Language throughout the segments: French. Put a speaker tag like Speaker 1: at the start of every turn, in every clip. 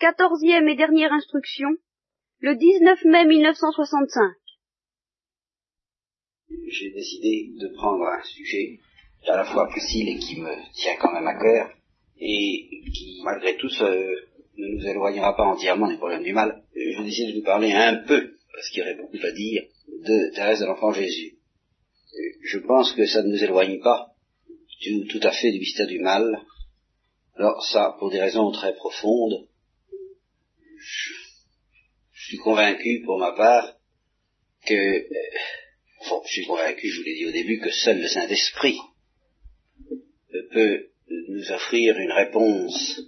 Speaker 1: quatorzième et dernière instruction, le 19 mai 1965.
Speaker 2: J'ai décidé de prendre un sujet à la fois facile et qui me tient quand même à cœur, et qui, malgré tout, ne nous éloignera pas entièrement des problèmes du mal. Je décide de vous parler un peu, parce qu'il y aurait beaucoup à dire, de Thérèse de l'Enfant Jésus. Je pense que ça ne nous éloigne pas tout à fait du mystère du mal. Alors ça, pour des raisons très profondes, suis convaincu pour ma part que, euh, je suis convaincu, je vous l'ai dit au début, que seul le Saint-Esprit peut nous offrir une réponse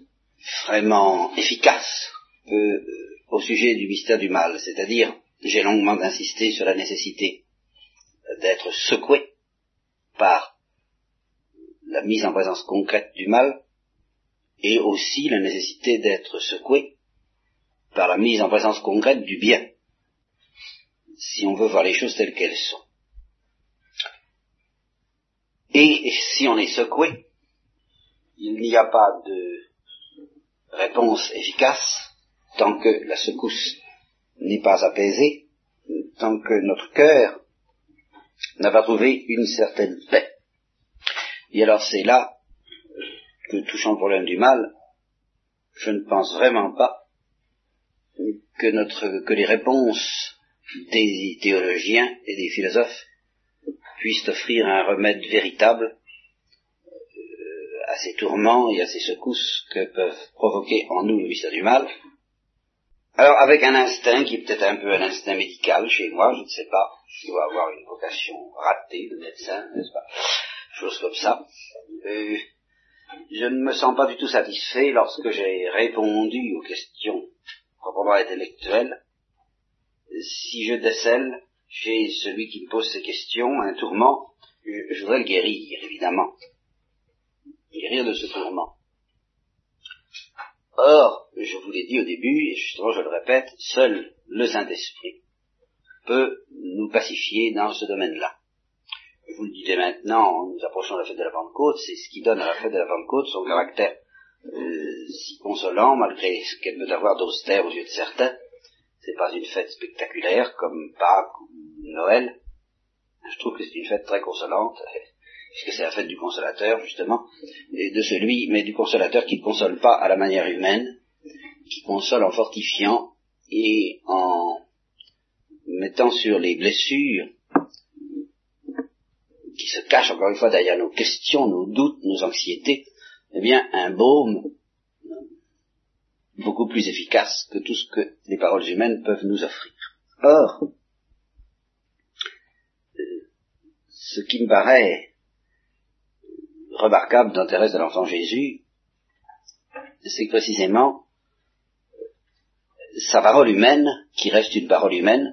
Speaker 2: vraiment efficace euh, au sujet du mystère du mal. C'est-à-dire, j'ai longuement insisté sur la nécessité d'être secoué par la mise en présence concrète du mal, et aussi la nécessité d'être secoué par la mise en présence concrète du bien, si on veut voir les choses telles qu'elles sont. Et si on est secoué, il n'y a pas de réponse efficace tant que la secousse n'est pas apaisée, tant que notre cœur n'a pas trouvé une certaine paix. Et alors c'est là que, touchant le problème du mal, je ne pense vraiment pas que, notre, que les réponses des théologiens et des philosophes puissent offrir un remède véritable euh, à ces tourments et à ces secousses que peuvent provoquer en nous le mystère du mal. Alors avec un instinct qui est peut-être un peu un instinct médical chez moi, je ne sais pas, je dois avoir une vocation ratée de médecin, n'est-ce pas? Chose comme ça. Euh, je ne me sens pas du tout satisfait lorsque j'ai répondu aux questions proprement intellectuelles. Si je décèle chez celui qui me pose ces questions un tourment, je, voudrais le guérir, évidemment. Guérir de ce tourment. Or, je vous l'ai dit au début, et justement je le répète, seul le Saint-Esprit peut nous pacifier dans ce domaine-là je vous le disais maintenant, nous approchons de la fête de la Pentecôte, c'est ce qui donne à la fête de la Pentecôte son caractère euh, si consolant, malgré ce qu'elle peut avoir d'austère aux yeux de certains. C'est pas une fête spectaculaire comme Pâques ou Noël. Je trouve que c'est une fête très consolante, puisque c'est la fête du consolateur, justement, et de celui, mais du consolateur qui ne console pas à la manière humaine, qui console en fortifiant et en mettant sur les blessures qui se cache encore une fois derrière nos questions, nos doutes, nos anxiétés, eh bien, un baume beaucoup plus efficace que tout ce que les paroles humaines peuvent nous offrir. Or, ce qui me paraît remarquable dans Thérèse de l'Enfant Jésus, c'est précisément sa parole humaine, qui reste une parole humaine,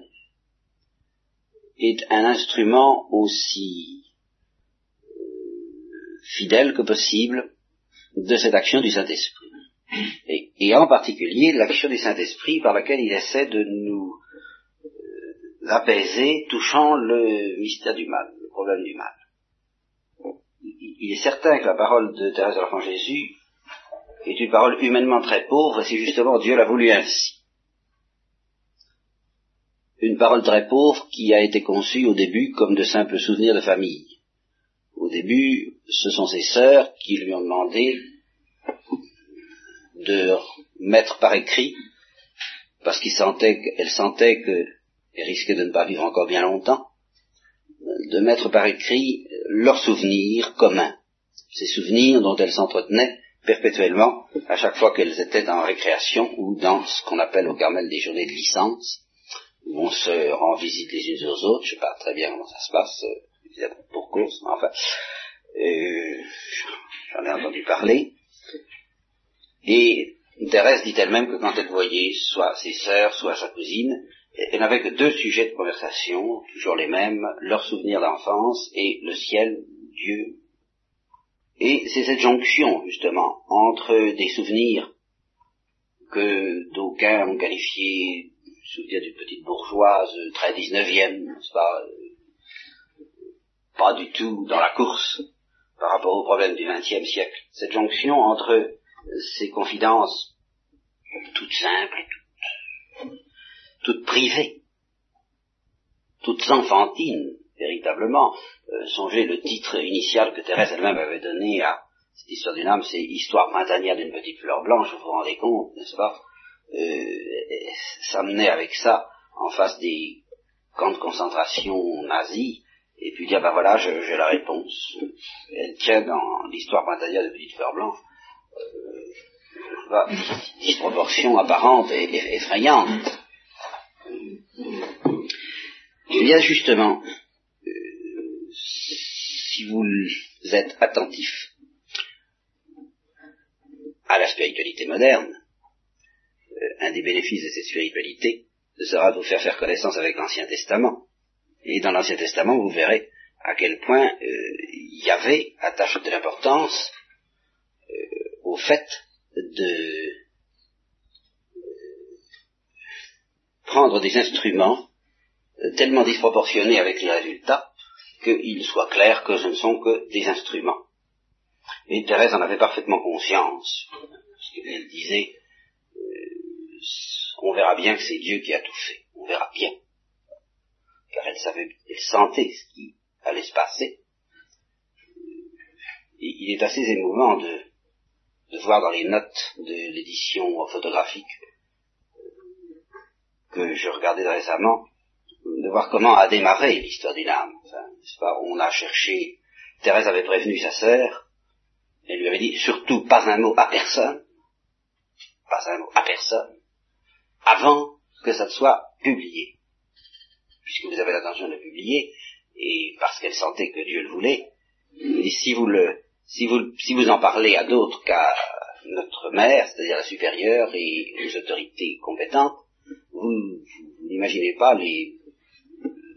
Speaker 2: est un instrument aussi fidèle que possible de cette action du Saint-Esprit. Et, en particulier l'action du Saint-Esprit par laquelle il essaie de nous euh, apaiser, touchant le mystère du mal, le problème du mal. Il, est certain que la parole de Thérèse de l'Enfant Jésus est une parole humainement très pauvre, et justement Dieu l'a voulu ainsi. Une parole très pauvre qui a été conçue au début comme de simples souvenirs de famille au début, ce sont ses sœurs qui lui ont demandé de mettre par écrit, parce qu'elles sentaient, sentaient qu'elles risquaient de ne pas vivre encore bien longtemps, de mettre par écrit leurs souvenirs communs, ces souvenirs dont elles s'entretenaient perpétuellement à chaque fois qu'elles étaient en récréation ou dans ce qu'on appelle au Carmel des journées de licence, où on se rend visite les unes aux autres, je sais pas très bien comment ça se passe, pour cause, mais enfin, euh, j'en ai entendu parler. Et Thérèse dit elle-même que quand elle voyait soit ses sœurs, soit sa cousine, elle n'avait que deux sujets de conversation, toujours les mêmes, leurs souvenirs d'enfance et le ciel, Dieu. Et c'est cette jonction, justement, entre des souvenirs que d'aucuns ont qualifiés, souvenirs d'une petite bourgeoise très 19e, n'est-ce pas, pas du tout dans la course par rapport aux problèmes du XXe siècle. Cette jonction entre ces confidences toutes simples toutes, toutes privées, toutes enfantines, véritablement. Euh, songez le titre initial que Thérèse elle-même avait donné à cette histoire d'une âme, c'est Histoire printanière d'une petite fleur blanche, vous vous rendez compte, n'est-ce pas? Euh, S'amener avec ça en face des camps de concentration nazis, et puis dire, ben voilà, j'ai la réponse. Elle tient dans l'histoire printanière de Petite Fleur Blanche, euh, disproportion apparente et, effrayante. Eh bien justement, euh, si vous êtes attentif à la spiritualité moderne, euh, un des bénéfices de cette spiritualité sera de vous faire faire connaissance avec l'Ancien Testament. Et dans l'Ancien Testament, vous verrez à quel point euh, Yahvé attache de l'importance euh, au fait de prendre des instruments euh, tellement disproportionnés avec les résultats qu'il soit clair que ce ne sont que des instruments. Et Thérèse en avait parfaitement conscience, parce qu'elle disait, euh, on verra bien que c'est Dieu qui a tout fait, on verra bien. Car elle savait, elle sentait ce qui allait se passer. Il est assez émouvant de, de voir dans les notes de l'édition photographique que je regardais récemment, de voir comment a démarré l'histoire d'une âme. on a cherché, Thérèse avait prévenu sa sœur, elle lui avait dit surtout pas un mot à personne, pas un mot à personne, avant que ça ne soit publié. Puisque vous avez l'intention de publier, et parce qu'elle sentait que Dieu le voulait, et si vous le, si vous, si vous en parlez à d'autres qu'à notre mère, c'est-à-dire la supérieure et les autorités compétentes, vous, n'imaginez pas les,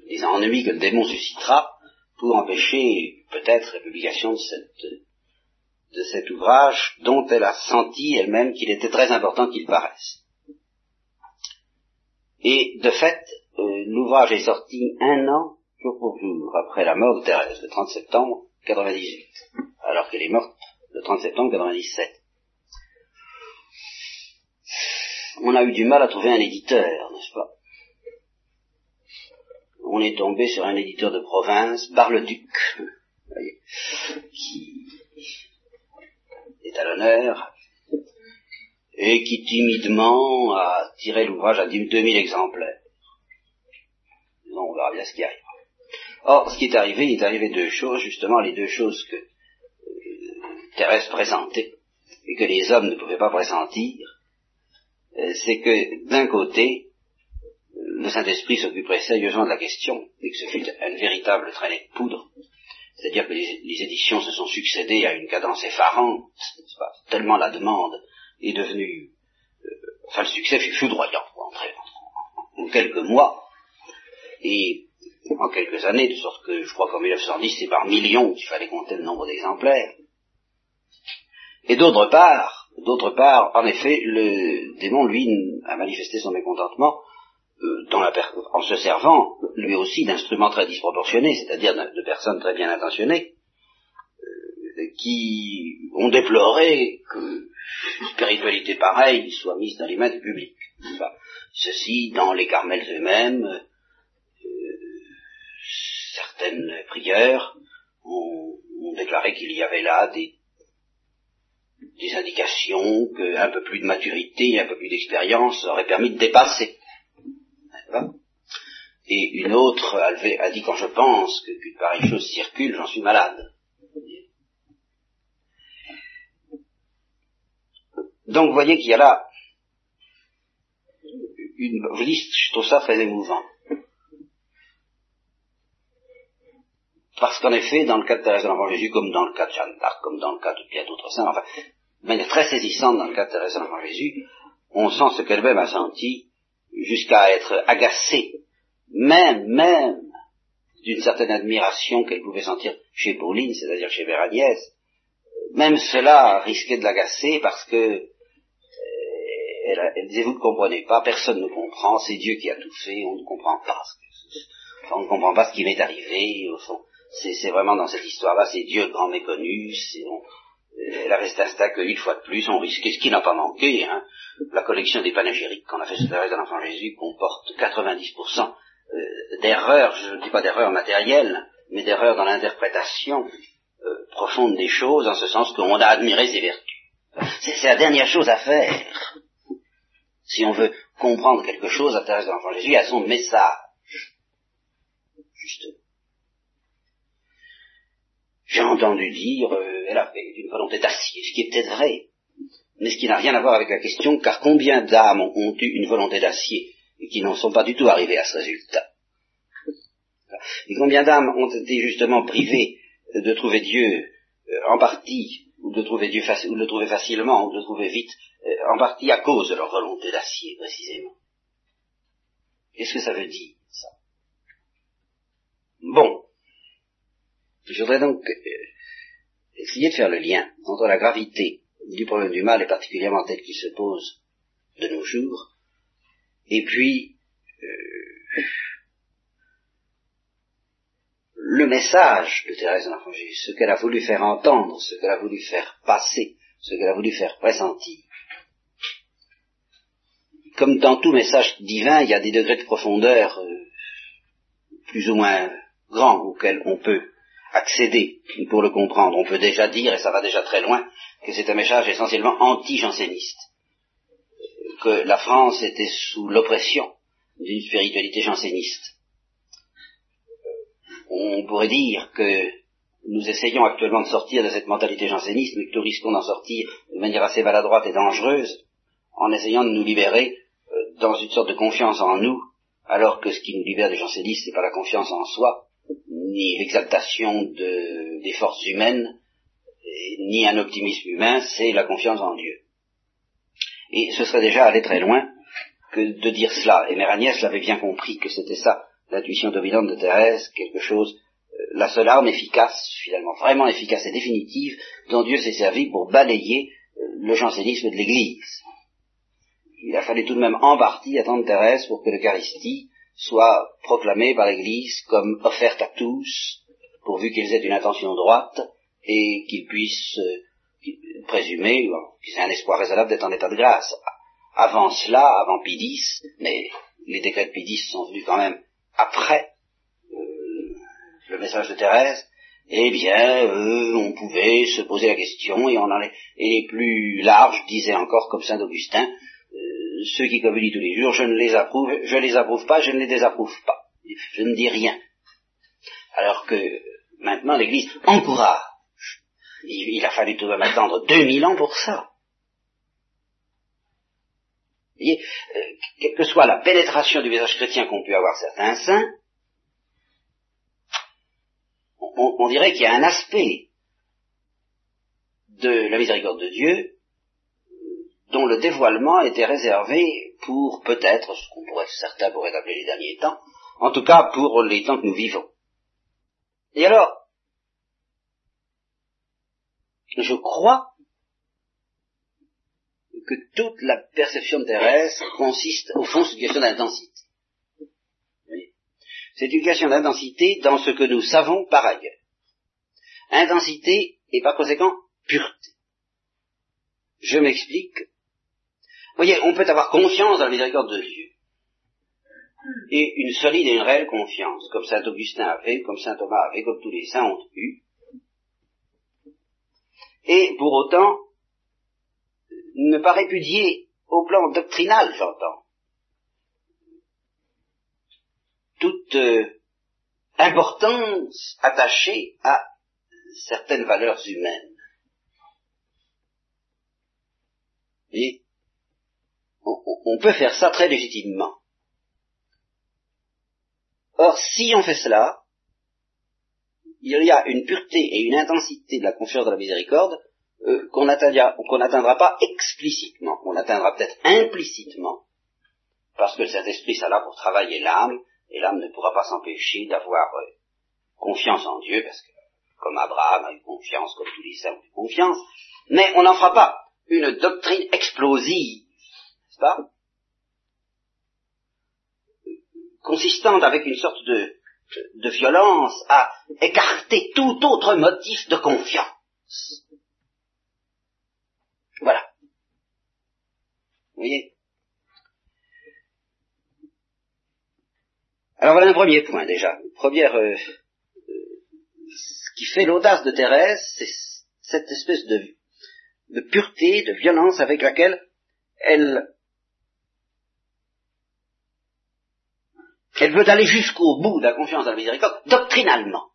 Speaker 2: les ennuis que le démon suscitera pour empêcher peut-être la publication de, cette, de cet ouvrage dont elle a senti elle-même qu'il était très important qu'il paraisse. Et de fait, euh, l'ouvrage est sorti un an, jour pour jour, après la mort de Thérèse, le 30 septembre 98, alors qu'elle est morte le 30 septembre 97 on a eu du mal à trouver un éditeur, n'est-ce pas? On est tombé sur un éditeur de province, Bar-le-Duc, qui est à l'honneur, et qui timidement a tiré l'ouvrage à 2000 exemplaires. Non, on verra bien ce qui arrive. Or, ce qui est arrivé, il est arrivé deux choses, justement les deux choses que euh, Thérèse présentait, et que les hommes ne pouvaient pas pressentir, euh, c'est que d'un côté, le Saint-Esprit s'occuperait sérieusement de la question, et que ce fut un véritable traînée de poudre, c'est-à-dire que les, éditions se sont succédées à une cadence effarante, tellement la demande est devenue, euh, enfin le succès fut foudroyant, en, quelques mois, et en quelques années, de sorte que je crois qu'en 1910 c'est par millions qu'il fallait compter le nombre d'exemplaires. Et d'autre part, D'autre part, en effet, le démon, lui, a manifesté son mécontentement euh, en se servant, lui aussi, d'instruments très disproportionnés, c'est-à-dire de, personnes très bien intentionnées, euh, qui ont déploré que une spiritualité pareille soit mise dans les mains du public. ceci, dans les Carmels eux-mêmes, certaines prières ont déclaré qu'il y avait là des indications qu'un peu plus de maturité, un peu plus d'expérience aurait permis de dépasser. Et une autre a, dit quand je pense qu'une pareille chose circule, j'en suis malade. Donc vous voyez qu'il y a là une, je dis, je trouve ça très émouvant. Parce qu'en effet, dans le cas de Thérèse de l'Enfant Jésus, comme dans le cas de Jeanne d'Arc, comme dans le cas de bien d'autres saints, enfin, de manière très saisissante dans le cas de Thérèse de l'Enfant Jésus, on sent ce qu'elle-même a senti jusqu'à être agacée, même, même, d'une certaine admiration qu'elle pouvait sentir chez Pauline, c'est-à-dire chez Véragnès. Même cela risquait de l'agacer parce que euh, elle, disait vous ne comprenez pas, personne ne comprend, c'est Dieu qui a tout fait, on ne comprend pas ce on ne comprend pas ce qui m'est arrivé, au fond c'est vraiment dans cette histoire-là, c'est Dieu grand méconnu, Elle avait cet instinct qu'une fois de plus, on risquait, ce qui n'a pas manqué, hein, la collection des panégyriques qu'on a fait sur Thérèse de l'Enfant Jésus comporte 90% euh, d'erreurs, je ne dis pas d'erreurs matérielles, mais d'erreurs dans l'interprétation euh, profonde des choses, en ce sens qu'on a admiré ses vertus. C'est la dernière chose à faire. Si on veut comprendre quelque chose à Thérèse de l'Enfant Jésus, à son message. Justement. J'ai entendu dire, euh, elle a fait une volonté d'acier, ce qui est peut-être vrai, mais ce qui n'a rien à voir avec la question, car combien d'âmes ont eu une volonté d'acier et qui n'en sont pas du tout arrivées à ce résultat Et combien d'âmes ont été justement privées de trouver Dieu euh, en partie, ou de trouver Dieu ou de le trouver facilement, ou de le trouver vite, euh, en partie à cause de leur volonté d'acier, précisément? Qu'est-ce que ça veut dire, ça? Bon, je voudrais donc euh, essayer de faire le lien entre la gravité du problème du mal, et particulièrement tel qu'il se pose de nos jours, et puis euh, le message de Thérèse de l'Enfant ce qu'elle a voulu faire entendre, ce qu'elle a voulu faire passer, ce qu'elle a voulu faire pressentir. Comme dans tout message divin, il y a des degrés de profondeur euh, plus ou moins grands auxquels on peut accéder pour le comprendre. On peut déjà dire, et ça va déjà très loin, que c'est un message essentiellement anti-janséniste, que la France était sous l'oppression d'une spiritualité janséniste. On pourrait dire que nous essayons actuellement de sortir de cette mentalité janséniste, mais que nous risquons d'en sortir de manière assez maladroite et dangereuse, en essayant de nous libérer euh, dans une sorte de confiance en nous, alors que ce qui nous libère des jansénistes, c'est pas la confiance en soi, ni l'exaltation de, des forces humaines, ni un optimisme humain, c'est la confiance en Dieu. Et ce serait déjà aller très loin que de dire cela. Et Mère l'avait bien compris que c'était ça, l'intuition dominante de Thérèse, quelque chose, euh, la seule arme efficace, finalement, vraiment efficace et définitive, dont Dieu s'est servi pour balayer euh, le jansénisme de l'Église. Il a fallu tout de même en partie attendre Thérèse pour que l'Eucharistie soit proclamé par l'Église comme offerte à tous, pourvu qu'ils aient une intention droite et qu'ils puissent euh, présumer, qu'ils aient un espoir raisonnable d'être en état de grâce. Avant cela, avant Pidis, mais les décrets de Pidis sont venus quand même après euh, le message de Thérèse, eh bien, euh, on pouvait se poser la question, et, on en est, et les plus larges disaient encore, comme saint Augustin, ceux qui communient tous les jours, je ne les approuve, je les approuve pas, je ne les désapprouve pas. Je ne dis rien. Alors que maintenant l'Église encourage. Il, a fallu tout de même attendre 2000 ans pour ça. Vous voyez, euh, quelle que soit la pénétration du message chrétien qu'ont pu avoir certains saints, on, on dirait qu'il y a un aspect de la miséricorde de Dieu dont le dévoilement était réservé pour peut-être ce qu'on pourrait certains pourraient appeler les derniers temps, en tout cas pour les temps que nous vivons. Et alors, je crois que toute la perception terrestre consiste au fond sur une question d'intensité. C'est une question d'intensité dans ce que nous savons par ailleurs. Intensité et par conséquent pureté. Je m'explique voyez, on peut avoir confiance dans la miséricorde de Dieu. Et une solide et une réelle confiance, comme saint Augustin avait, comme saint Thomas avait, comme tous les saints ont eu. Et pour autant, ne pas répudier au plan doctrinal, j'entends, toute euh, importance attachée à certaines valeurs humaines. On, peut faire ça très légitimement. Or, si on fait cela, il y a une pureté et une intensité de la confiance de la miséricorde euh, qu'on n'atteindra pas explicitement, qu'on atteindra peut-être implicitement, parce que le Saint-Esprit sera là pour travailler l'âme, et l'âme ne pourra pas s'empêcher d'avoir euh, confiance en Dieu, parce que comme Abraham a eu confiance, comme tous les saints ont eu confiance, mais on n'en fera pas une doctrine explosive consistante avec une sorte de, de violence à écarter tout autre motif de confiance. Voilà. Vous voyez Alors voilà un premier point déjà. Première, euh, ce qui fait l'audace de Thérèse, c'est cette espèce de, de pureté, de violence avec laquelle elle, elle veut aller jusqu'au bout de la confiance dans la miséricorde, doctrinalement.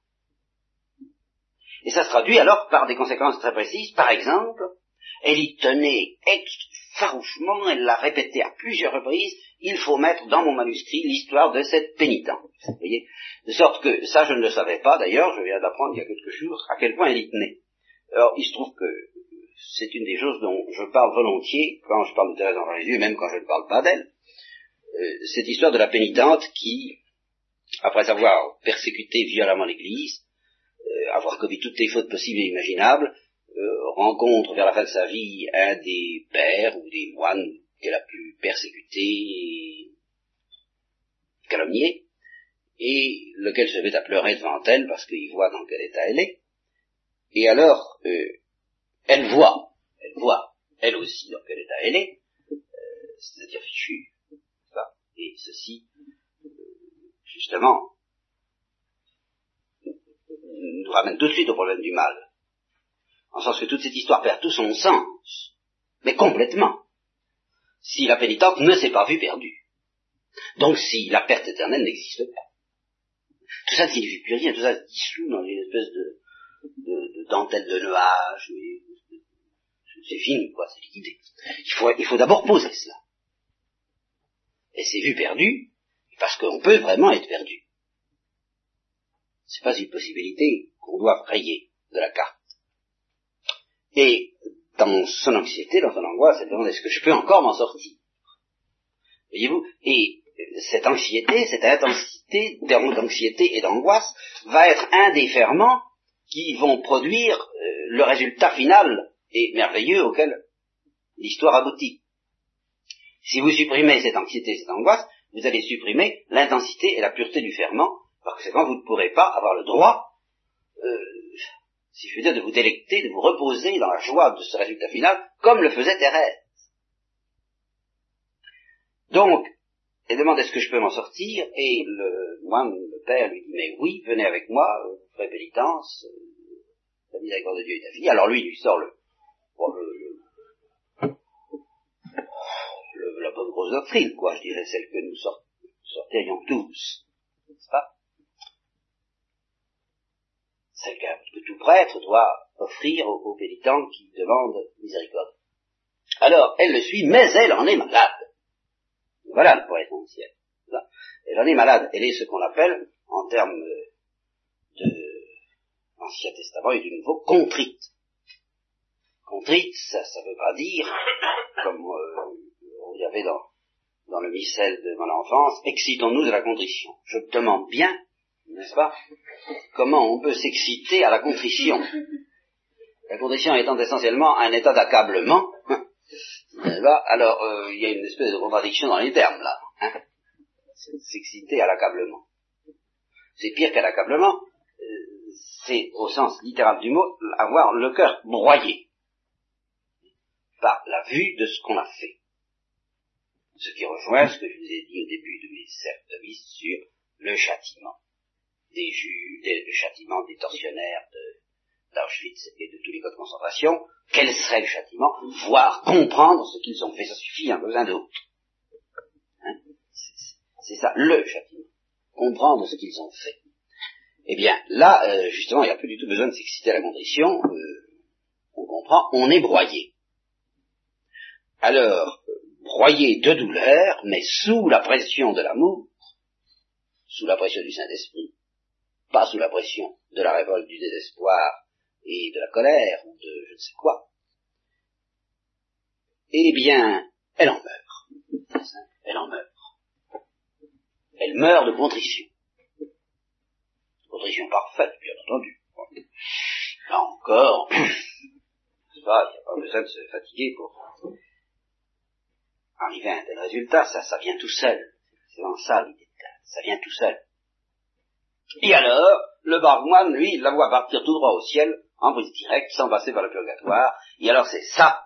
Speaker 2: Et ça se traduit alors par des conséquences très précises. Par exemple, elle y tenait farouchement, elle l'a répété à plusieurs reprises, il faut mettre dans mon manuscrit l'histoire de cette pénitence. Vous voyez? De sorte que, ça je ne le savais pas d'ailleurs, je viens d'apprendre il y a quelques jours à quel point elle y tenait. Alors, il se trouve que c'est une des choses dont je parle volontiers quand je parle de Thérèse en Jésus, même quand je ne parle pas d'elle. Euh, cette histoire de la pénitente qui, après avoir persécuté violemment l'Église, euh, avoir commis toutes les fautes possibles et imaginables, euh, rencontre vers la fin de sa vie un des pères ou des moines qu'elle a pu persécuter calomnier, et lequel se met à pleurer devant elle parce qu'il voit dans quel état elle est. Et alors, elle voit, elle voit, elle aussi dans quel état elle est, c'est-à-dire fichue. Et ceci, euh, justement, nous ramène tout de suite au problème du mal. En sens que toute cette histoire perd tout son sens, mais complètement, si la pénitente ne s'est pas vue perdue. Donc si la perte éternelle n'existe pas. Tout ça ne signifie plus rien, tout ça se dissout dans une espèce de, de, de dentelle de nuages, c'est fini, quoi, c'est liquidé. Il faut, il faut d'abord poser cela. Et c'est vu perdu, parce qu'on peut vraiment être perdu. C'est pas une possibilité qu'on doit rayer de la carte. Et dans son anxiété, dans son angoisse, elle demande est-ce que je peux encore m'en sortir? Voyez-vous? Et cette anxiété, cette intensité d'anxiété et d'angoisse va être un des ferments qui vont produire euh, le résultat final et merveilleux auquel l'histoire aboutit. Si vous supprimez cette anxiété et cette angoisse, vous allez supprimer l'intensité et la pureté du ferment, parce que quand vous ne pourrez pas avoir le droit, euh, si je veux dire, de vous délecter, de vous reposer dans la joie de ce résultat final, comme le faisait Thérèse. Donc, elle demande est-ce que je peux m'en sortir, et le moine, le père, lui dit, mais oui, venez avec moi, vous ferez pénitence, euh, la miséricorde de Dieu est à vie. Alors lui, il lui sort le, la bonne grosse doctrine, quoi, je dirais, celle que nous sortirions tous, n'est-ce pas? Celle que, tout prêtre doit offrir aux, pénitents qui demandent miséricorde. Alors, elle le suit, mais elle en est malade. Voilà le point essentiel. Elle en est malade. Elle est ce qu'on appelle, en termes de l'Ancien Testament et du Nouveau, contrite. Contrite, ça ne veut pas dire, comme euh, on y avait dans, dans le missel de mon enfance, excitons-nous de la contrition. Je te demande bien, n'est-ce pas, comment on peut s'exciter à la contrition. La contrition étant essentiellement un état d'accablement, alors euh, il y a une espèce de contradiction dans les termes là. Hein s'exciter à l'accablement. C'est pire qu'à l'accablement, euh, c'est au sens littéral du mot avoir le cœur broyé par la vue de ce qu'on a fait. Ce qui rejoint ce que je vous ai dit au début de mes services sur le châtiment des juges, le châtiment des tortionnaires d'Auschwitz et de tous les cas de concentration. Quel serait le châtiment? Voir, comprendre ce qu'ils ont fait. Ça suffit, un besoin d'autre. Hein? C'est ça, le châtiment. Comprendre ce qu'ils ont fait. Eh bien, là, euh, justement, il n'y a plus du tout besoin de s'exciter à la condition. Euh, on comprend, on est broyé. Alors, broyé de douleur, mais sous la pression de l'amour, sous la pression du Saint-Esprit, pas sous la pression de la révolte, du désespoir et de la colère ou de je ne sais quoi, eh bien, elle en meurt. Elle en meurt. Elle meurt de contrition. Contrition parfaite, bien entendu. Là encore, il n'y a pas besoin de se fatiguer pour arriver à un tel résultat, ça, ça vient tout seul. C'est dans ça l'idée ça vient tout seul. Et alors, le barmoine, lui, il la voit partir tout droit au ciel, en brise directe, sans passer par le purgatoire, et alors c'est ça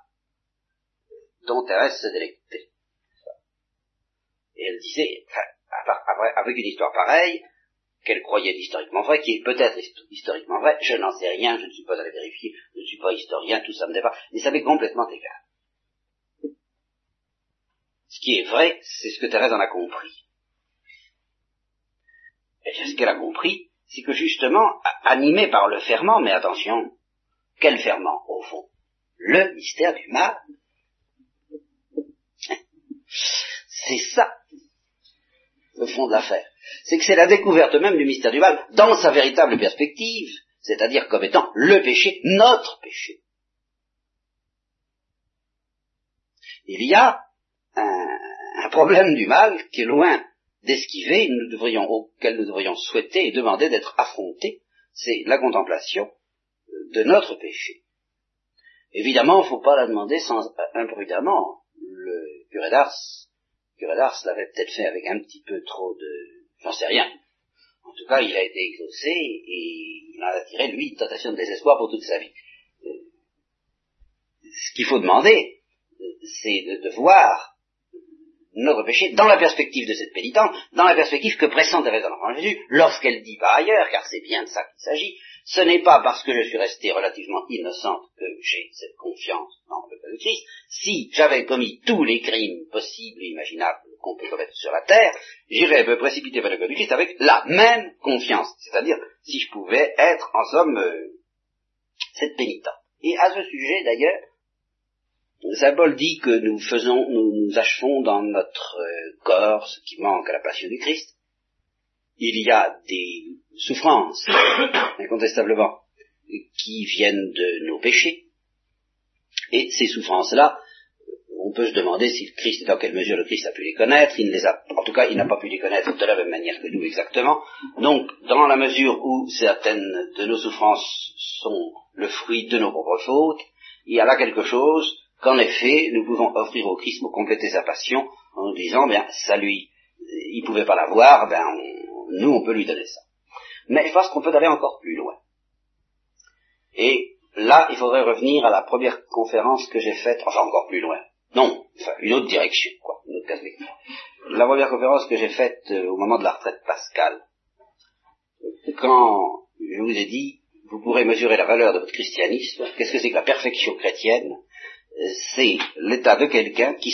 Speaker 2: dont Thérèse se délectait. Et elle disait, avec une histoire pareille, qu'elle croyait historiquement vraie, qui est peut-être historiquement vraie, je n'en sais rien, je ne suis pas allé vérifier, je ne suis pas historien, tout ça me dépasse, mais ça m'est complètement égal. Ce qui est vrai, c'est ce que Thérèse en a compris. Et ce qu'elle a compris, c'est que justement, animé par le ferment, mais attention, quel ferment, au fond? Le mystère du mal. C'est ça, le fond de l'affaire. C'est que c'est la découverte même du mystère du mal dans sa véritable perspective, c'est-à-dire comme étant le péché, notre péché. Il y a un, problème du mal qui est loin d'esquiver, nous devrions, auquel nous devrions souhaiter et demander d'être affrontés, c'est la contemplation euh, de notre péché. Évidemment, il ne faut pas la demander sans euh, imprudemment. Le curé d'Ars, curé d'Ars l'avait peut-être fait avec un petit peu trop de, j'en sais rien. En tout cas, il a été exaucé et il en a tiré, lui, une tentation de désespoir pour toute sa vie. Euh, ce qu'il faut demander, c'est de, de voir notre péché dans la perspective de cette pénitence, dans la perspective que pressent Thérèse l'enfant Jésus, lorsqu'elle dit par ailleurs, car c'est bien de ça qu'il s'agit, ce n'est pas parce que je suis restée relativement innocente que j'ai cette confiance dans le Christ. Si j'avais commis tous les crimes possibles et imaginables qu'on peut commettre sur la terre, j'irais me précipiter vers le du Christ avec la même confiance. C'est-à-dire, si je pouvais être, en somme, euh, cette pénitente. Et à ce sujet, d'ailleurs, Paul dit que nous faisons, nous, nous achevons dans notre euh, corps ce qui manque à la passion du Christ. Il y a des souffrances, incontestablement, qui viennent de nos péchés. Et ces souffrances-là, on peut se demander si le Christ, dans quelle mesure le Christ a pu les connaître. Il ne les a, en tout cas, il n'a pas pu les connaître de la même manière que nous exactement. Donc, dans la mesure où certaines de nos souffrances sont le fruit de nos propres fautes, il y a là quelque chose qu'en effet, nous pouvons offrir au Christ pour compléter sa passion en nous disant, bien, ça lui, il pouvait pas l'avoir, ben, nous, on peut lui donner ça. Mais je pense qu'on peut aller encore plus loin. Et là, il faudrait revenir à la première conférence que j'ai faite, enfin encore plus loin. Non, enfin, une autre direction, quoi, une autre perspective. La première conférence que j'ai faite euh, au moment de la retraite pascale, quand je vous ai dit, vous pourrez mesurer la valeur de votre christianisme, qu'est-ce que c'est que la perfection chrétienne? C'est l'état de quelqu'un qui,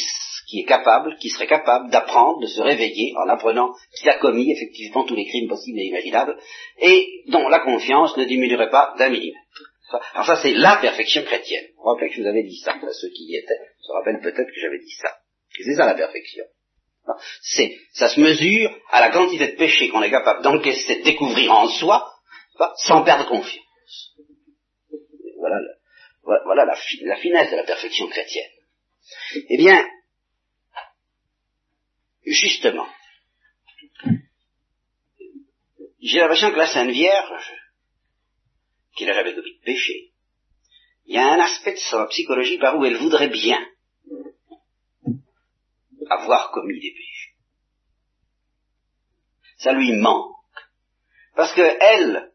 Speaker 2: est capable, qui serait capable d'apprendre, de se réveiller en apprenant qu'il a commis effectivement tous les crimes possibles et imaginables, et dont la confiance ne diminuerait pas d'un millimètre. Alors ça, c'est la perfection chrétienne. Vous rappelez que je vous avais dit ça, ceux qui y étaient se rappellent peut-être que j'avais dit ça. C'est ça la perfection. C'est, ça se mesure à la quantité de péché qu'on est capable d'encaisser, de découvrir en soi, sans perdre confiance. Voilà voilà la, finesse de la perfection chrétienne. Eh bien, justement, j'ai l'impression que la Sainte Vierge, qui n'a jamais commis de péché, il y a un aspect de sa psychologie par où elle voudrait bien avoir commis des péchés. Ça lui manque. Parce que elle,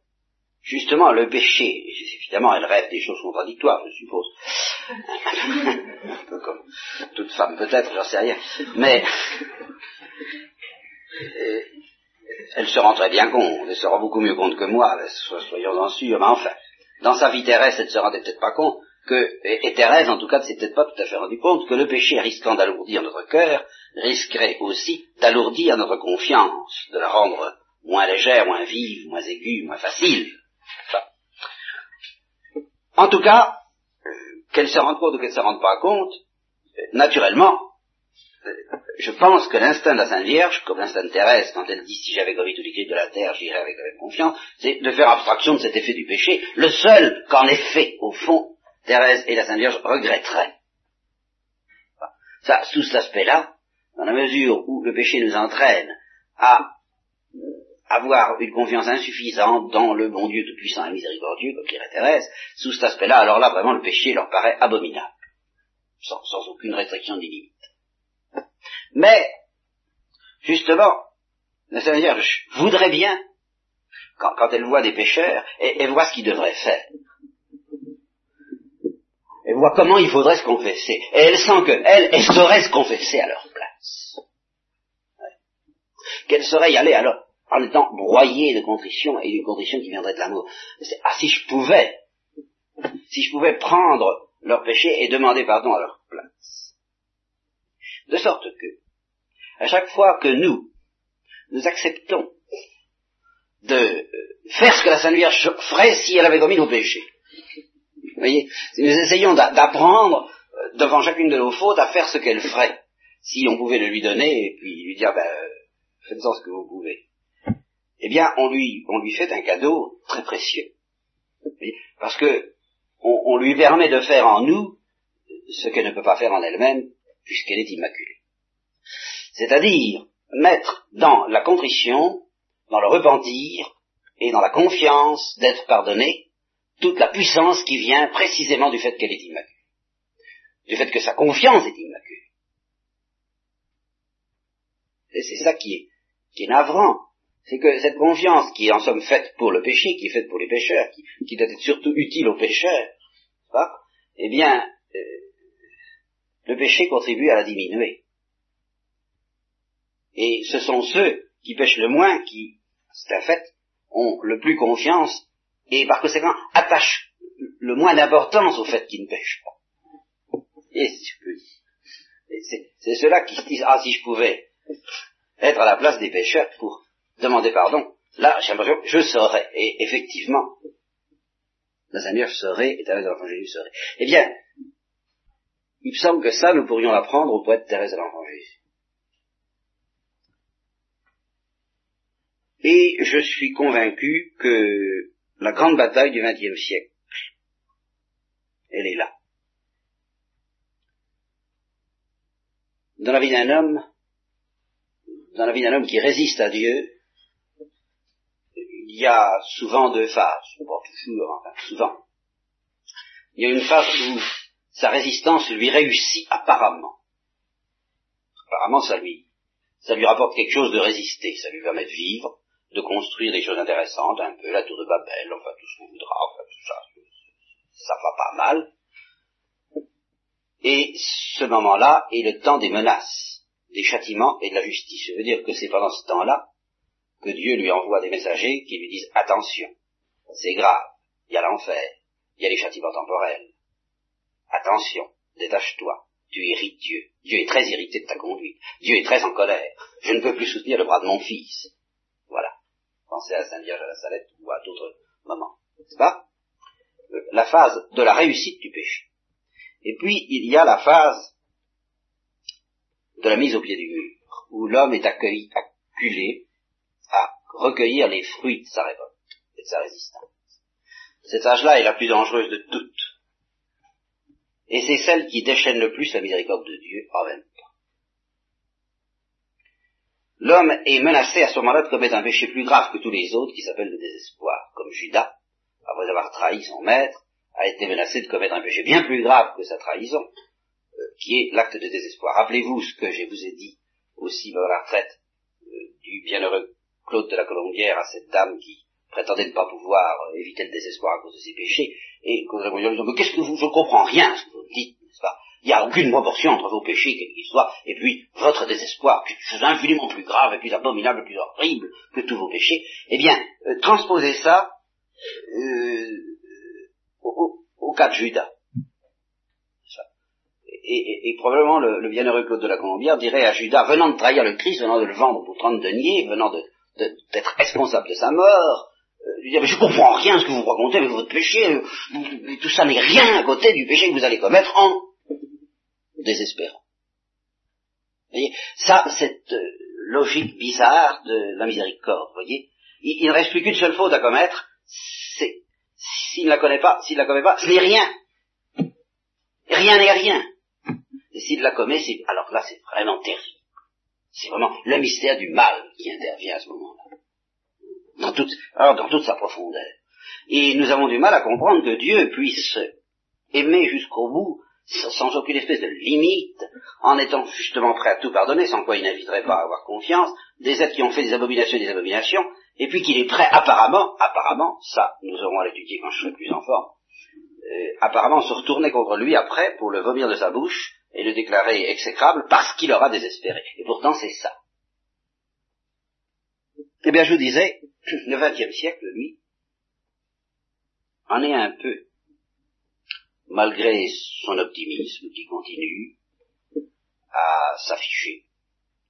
Speaker 2: justement, le péché, évidemment, elle rêve des choses contradictoires, je suppose. Un peu comme toute femme peut-être, j'en sais rien. Mais euh, elle se rend très bien compte, elle se rend beaucoup mieux compte que moi, soyons-en sûrs, mais enfin, dans sa vie terrestre, elle ne se rendait peut-être pas compte que, et, Thérèse en tout cas ne s'est peut-être pas tout à fait rendu compte que le péché risquant d'alourdir notre cœur, risquerait aussi d'alourdir notre confiance, de la rendre moins légère, moins vive, moins aiguë, moins facile. En tout cas, qu'elle se rende compte ou qu'elle ne se rende pas compte, naturellement, je pense que l'instinct de la Sainte Vierge, comme l'instinct de Thérèse, quand elle dit si j'avais commis tous les de la terre, j'irais avec la même confiance, c'est de faire abstraction de cet effet du péché, le seul qu'en effet, au fond, Thérèse et la Sainte Vierge regretteraient. Ça, sous cet aspect-là, dans la mesure où le péché nous entraîne à avoir une confiance insuffisante dans le bon Dieu tout-puissant et miséricordieux, comme dirait Thérèse, sous cet aspect-là, alors là, vraiment, le péché leur paraît abominable, sans, aucune restriction des limites. Mais, justement, la Sainte Vierge voudrait bien, quand, elle voit des pécheurs, elle voit ce qu'ils devraient faire. Elle voit comment il faudrait se confesser. Et elle sent qu'elle, elle, elle saurait se confesser à leur place. Qu'elle saurait y aller alors en étant broyée de contrition et d'une contrition qui viendrait de l'amour. Ah, si je pouvais, si je pouvais prendre leur péché et demander pardon à leur place. De sorte que, à chaque fois que nous, nous acceptons de euh, faire ce que la Sainte Vierge ferait si elle avait commis nos péchés. Vous voyez Nous essayons d'apprendre euh, devant chacune de nos fautes à faire ce qu'elle ferait. Si on pouvait le lui donner et puis lui dire, ben, faites-en ce que vous pouvez. Eh bien, on lui, fait un cadeau très précieux. Parce que on, lui permet de faire en nous ce qu'elle ne peut pas faire en elle-même, puisqu'elle est immaculée. C'est-à-dire mettre dans la contrition, dans le repentir et dans la confiance d'être pardonné toute la puissance qui vient précisément du fait qu'elle est immaculée, du fait que sa confiance est immaculée. Et c'est ça qui est, qui est navrant, c'est que cette confiance qui est en somme faite pour le péché, qui est faite pour les pécheurs, qui, doit être surtout utile aux pécheurs, eh bien, euh, le péché contribue à la diminuer. Et ce sont ceux qui pêchent le moins qui, c'est un fait, ont le plus confiance et par conséquent attachent le moins d'importance au fait qu'ils ne pêchent pas. Et si. C'est ceux-là qui se disent, ah si je pouvais être à la place des pêcheurs pour demander pardon, là j'ai l'impression que je saurais. Et effectivement, la serait et Thérèse de l'Enfant Jésus. Eh bien, il me semble que ça, nous pourrions l'apprendre au poète Thérèse de l'Enfant Jésus. Et je suis convaincu que la grande bataille du XXe siècle, elle est là. Dans la vie d'un homme, dans la vie d'un homme qui résiste à Dieu, il y a souvent deux phases, pas toujours, enfin souvent. Il y a une phase où sa résistance lui réussit apparemment. Apparemment, ça lui, ça lui rapporte quelque chose de résister, ça lui permet de vivre, de construire des choses intéressantes, un peu la tour de Babel, enfin tout ce qu'on voudra, enfin tout ça, ça va pas mal. Et ce moment-là est le temps des menaces, des châtiments et de la justice. Je veux dire que c'est pendant ce temps-là que Dieu lui envoie des messagers qui lui disent attention, c'est grave, il y a l'enfer, il y a les châtiments temporels. Attention, détache-toi, tu irrites Dieu. Dieu est très irrité de ta conduite. Dieu est très en colère. Je ne peux plus soutenir le bras de mon fils. Voilà. Pensez à Saint Vierge à la Salette ou à d'autres moments. N'est-ce pas? Euh, La phase de la réussite du péché. Et puis, il y a la phase de la mise au pied du mur, où l'homme est accueilli, acculé recueillir les fruits de sa révolte et de sa résistance. Cette âge-là est la plus dangereuse de toutes. Et c'est celle qui déchaîne le plus la miséricorde de Dieu en même temps. L'homme est menacé à ce moment-là de commettre un péché plus grave que tous les autres qui s'appelle le désespoir, comme Judas, après avoir trahi son maître, a été menacé de commettre un péché bien plus grave que sa trahison, euh, qui est l'acte de désespoir. Rappelez-vous ce que je vous ai dit aussi dans la retraite euh, du bienheureux Claude de la Colombière à cette dame qui prétendait ne pas pouvoir euh, éviter le désespoir à cause de ses péchés, et Claude de la Colombière lui dit, qu'est-ce que vous, je ne comprends rien ce que vous dites, n'est-ce pas? Il n'y a aucune proportion entre vos péchés, quels qu'ils soient, et puis votre désespoir, quelque chose d'infiniment plus grave et plus abominable, plus horrible que tous vos péchés. Eh bien, euh, transposez ça euh, au, cas de Judas. Et, et, probablement le, bienheureux Claude de la Colombière dirait à Judas, venant de trahir le Christ, venant de le vendre pour 30 deniers, venant de, d'être responsable de sa mort, euh, dire, mais je comprends rien à ce que vous racontez avec votre péché, tout ça n'est rien à côté du péché que vous allez commettre en désespérant. Vous voyez, ça, cette euh, logique bizarre de la miséricorde, vous voyez, il, ne reste plus qu'une seule faute à commettre, c'est, s'il ne la connaît pas, s'il ne la commet pas, ce n'est rien. Rien n'est rien. Et s'il la commet, c'est, alors là, c'est vraiment terrible. C'est vraiment le mystère du mal qui intervient à ce moment-là. Dans toute, alors dans toute sa profondeur. Et nous avons du mal à comprendre que Dieu puisse aimer jusqu'au bout, sans aucune espèce de limite, en étant justement prêt à tout pardonner, sans quoi il n'inviterait pas à avoir confiance, des êtres qui ont fait des abominations et des abominations, et puis qu'il est prêt apparemment, apparemment, ça, nous aurons à l'étudier quand je serai plus en forme, euh, apparemment se retourner contre lui après pour le vomir de sa bouche et le déclarer exécrable parce qu'il aura désespéré. Et pourtant c'est ça. Eh bien je vous disais, le XXe siècle, lui, en est un peu, malgré son optimisme qui continue à s'afficher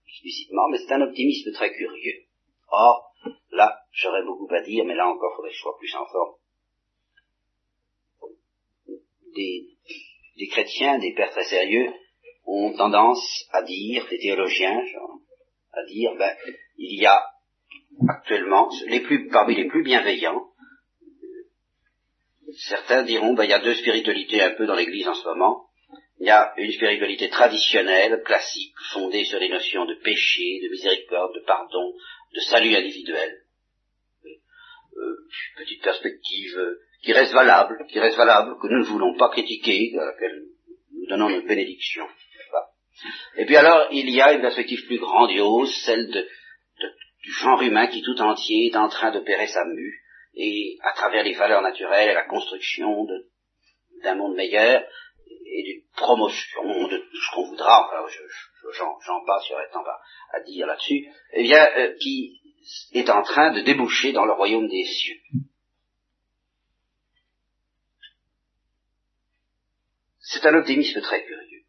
Speaker 2: explicitement, mais c'est un optimisme très curieux. Or, là, j'aurais beaucoup à dire, mais là encore, il faudrait que je sois plus en forme. Des, des chrétiens, des pères très sérieux, ont tendance à dire, des théologiens, à dire, ben, il y a actuellement, les plus, parmi les plus bienveillants, certains diront, ben, il y a deux spiritualités un peu dans l'Église en ce moment. Il y a une spiritualité traditionnelle, classique, fondée sur les notions de péché, de miséricorde, de pardon, de salut individuel. Euh, petite perspective euh, qui reste valable, qui reste valable, que nous ne voulons pas critiquer, à laquelle nous donnons notre bénédiction. Et puis alors, il y a une perspective plus grandiose, celle de, du genre humain qui tout entier est en train d'opérer sa mue, et à travers les valeurs naturelles et la construction d'un monde meilleur, et d'une promotion de tout ce qu'on voudra, enfin, j'en passe, il y aurait tant à, dire là-dessus, eh bien, euh, qui est en train de déboucher dans le royaume des cieux. C'est un optimisme très curieux.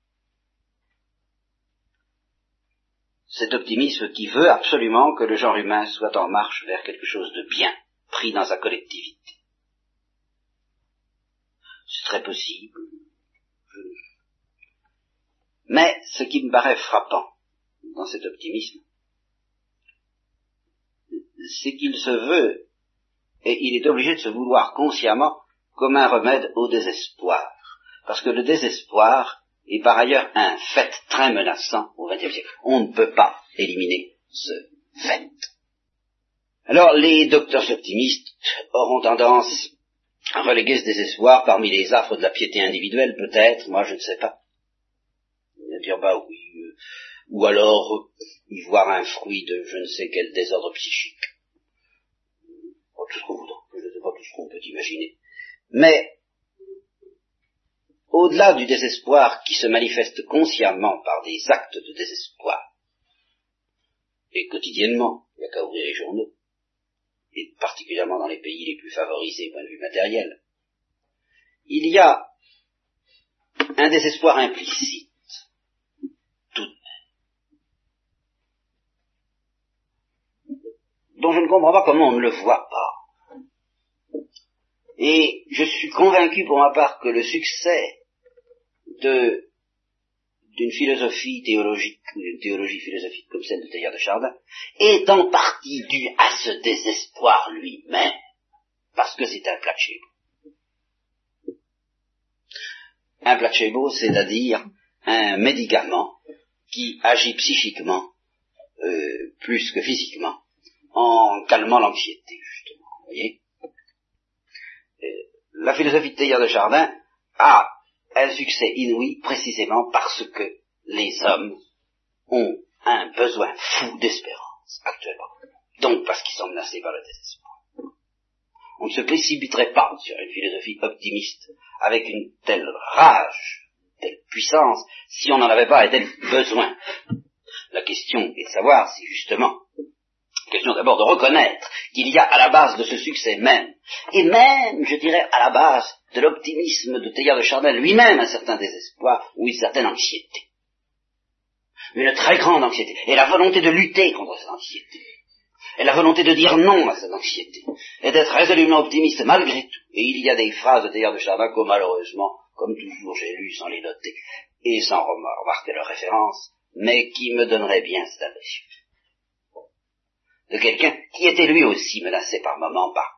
Speaker 2: Cet optimisme qui veut absolument que le genre humain soit en marche vers quelque chose de bien, pris dans sa collectivité. C'est très possible. Mais ce qui me paraît frappant dans cet optimisme, c'est qu'il se veut, et il est obligé de se vouloir consciemment comme un remède au désespoir. Parce que le désespoir est par ailleurs un fait très menaçant au XXe siècle. On ne peut pas éliminer ce fait. Alors les docteurs optimistes auront tendance à reléguer ce désespoir parmi les affres de la piété individuelle, peut-être, moi je ne sais pas. Dire bah oui, euh, ou alors y voir un fruit de je ne sais quel désordre psychique. Pas tout ce qu'on voudra, je ne sais pas tout ce qu'on peut imaginer. Mais au-delà du désespoir qui se manifeste consciemment par des actes de désespoir, et quotidiennement, il n'y a qu'à ouvrir les journaux, et particulièrement dans les pays les plus favorisés point de vue matériel, il y a un désespoir implicite, tout de même, dont je ne comprends pas comment on ne le voit pas. Et je suis convaincu pour ma part que le succès de d'une philosophie théologique d'une théologie philosophique comme celle de Teilhard de Chardin est en partie due à ce désespoir lui-même, parce que c'est un placebo. Un placebo, c'est-à-dire un médicament qui agit psychiquement euh, plus que physiquement, en calmant l'anxiété, justement. Vous voyez euh, La philosophie de Teilhard de Chardin a un succès inouï précisément parce que les hommes ont un besoin fou d'espérance actuellement. Donc parce qu'ils sont menacés par le désespoir. On ne se précipiterait pas sur une philosophie optimiste avec une telle rage, telle puissance, si on n'en avait pas un tel besoin. La question est de savoir si justement Question d'abord de reconnaître qu'il y a à la base de ce succès même, et même, je dirais, à la base de l'optimisme de Teilhard de Chardin lui-même un certain désespoir ou une certaine anxiété. Une très grande anxiété, et la volonté de lutter contre cette anxiété, et la volonté de dire non à cette anxiété, et d'être résolument optimiste malgré tout. Et il y a des phrases de Teilhard de Chardin que malheureusement, comme toujours j'ai lu sans les noter, et sans remarquer leurs références, mais qui me donneraient bien cette impression de quelqu'un qui était lui aussi menacé par moments par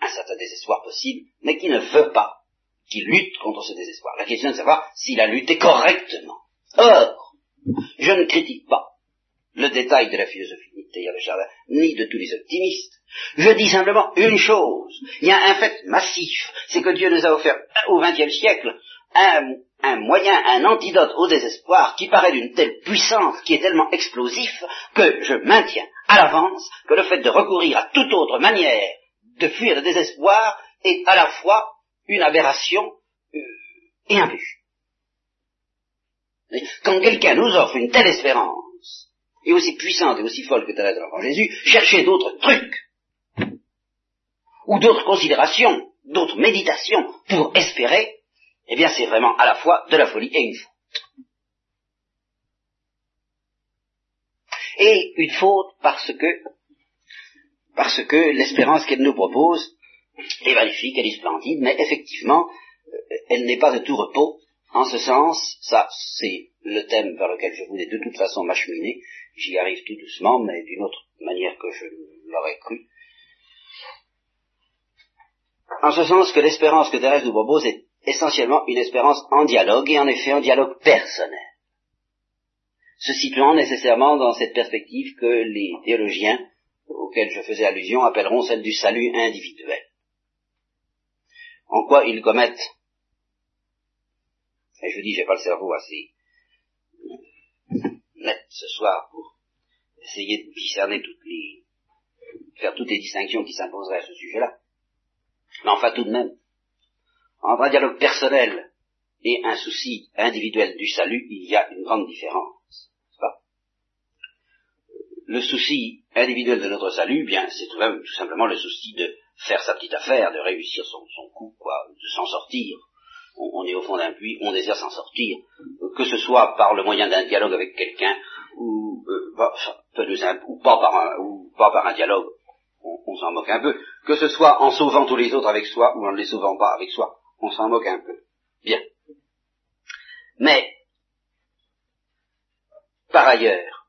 Speaker 2: un certain désespoir possible, mais qui ne veut pas qu'il lutte contre ce désespoir. La question est de savoir s'il a lutté correctement. Or, je ne critique pas le détail de la philosophie ni de ni de tous les optimistes. Je dis simplement une chose. Il y a un fait massif, c'est que Dieu nous a offert au XXe siècle un, un moyen, un antidote au désespoir qui paraît d'une telle puissance, qui est tellement explosif, que je maintiens à l'avance que le fait de recourir à toute autre manière de fuir le désespoir est à la fois une aberration euh, et un but. Quand quelqu'un nous offre une telle espérance, et aussi puissante et aussi folle que Thérèse de l'Enfant Jésus, chercher d'autres trucs, ou d'autres considérations, d'autres méditations pour espérer, eh bien c'est vraiment à la fois de la folie et une faute. Et une faute parce que, parce que l'espérance qu'elle nous propose est magnifique, elle est splendide, mais effectivement, euh, elle n'est pas de tout repos. En ce sens, ça, c'est le thème vers lequel je voulais de toute façon m'acheminer. J'y arrive tout doucement, mais d'une autre manière que je l'aurais cru. En ce sens que l'espérance que Thérèse nous propose est essentiellement une espérance en dialogue, et en effet en dialogue personnel, se situant nécessairement dans cette perspective que les théologiens auxquels je faisais allusion appelleront celle du salut individuel. En quoi ils commettent, et je vous dis, j'ai pas le cerveau assez net ce soir pour essayer de discerner toutes les, faire toutes les distinctions qui s'imposeraient à ce sujet-là. Mais enfin, tout de même, entre un dialogue personnel et un souci individuel du salut, il y a une grande différence. Pas? Le souci individuel de notre salut, bien, c'est tout, tout simplement le souci de faire sa petite affaire, de réussir son, coup, quoi, de s'en sortir. On, est au fond d'un puits, on désire s'en sortir, que ce soit par le moyen d'un dialogue avec quelqu'un, ou, euh, bah, ou, pas par un, ou pas par un dialogue on, s'en moque un peu. Que ce soit en sauvant tous les autres avec soi ou en ne les sauvant pas avec soi, on s'en moque un peu. Bien. Mais, par ailleurs,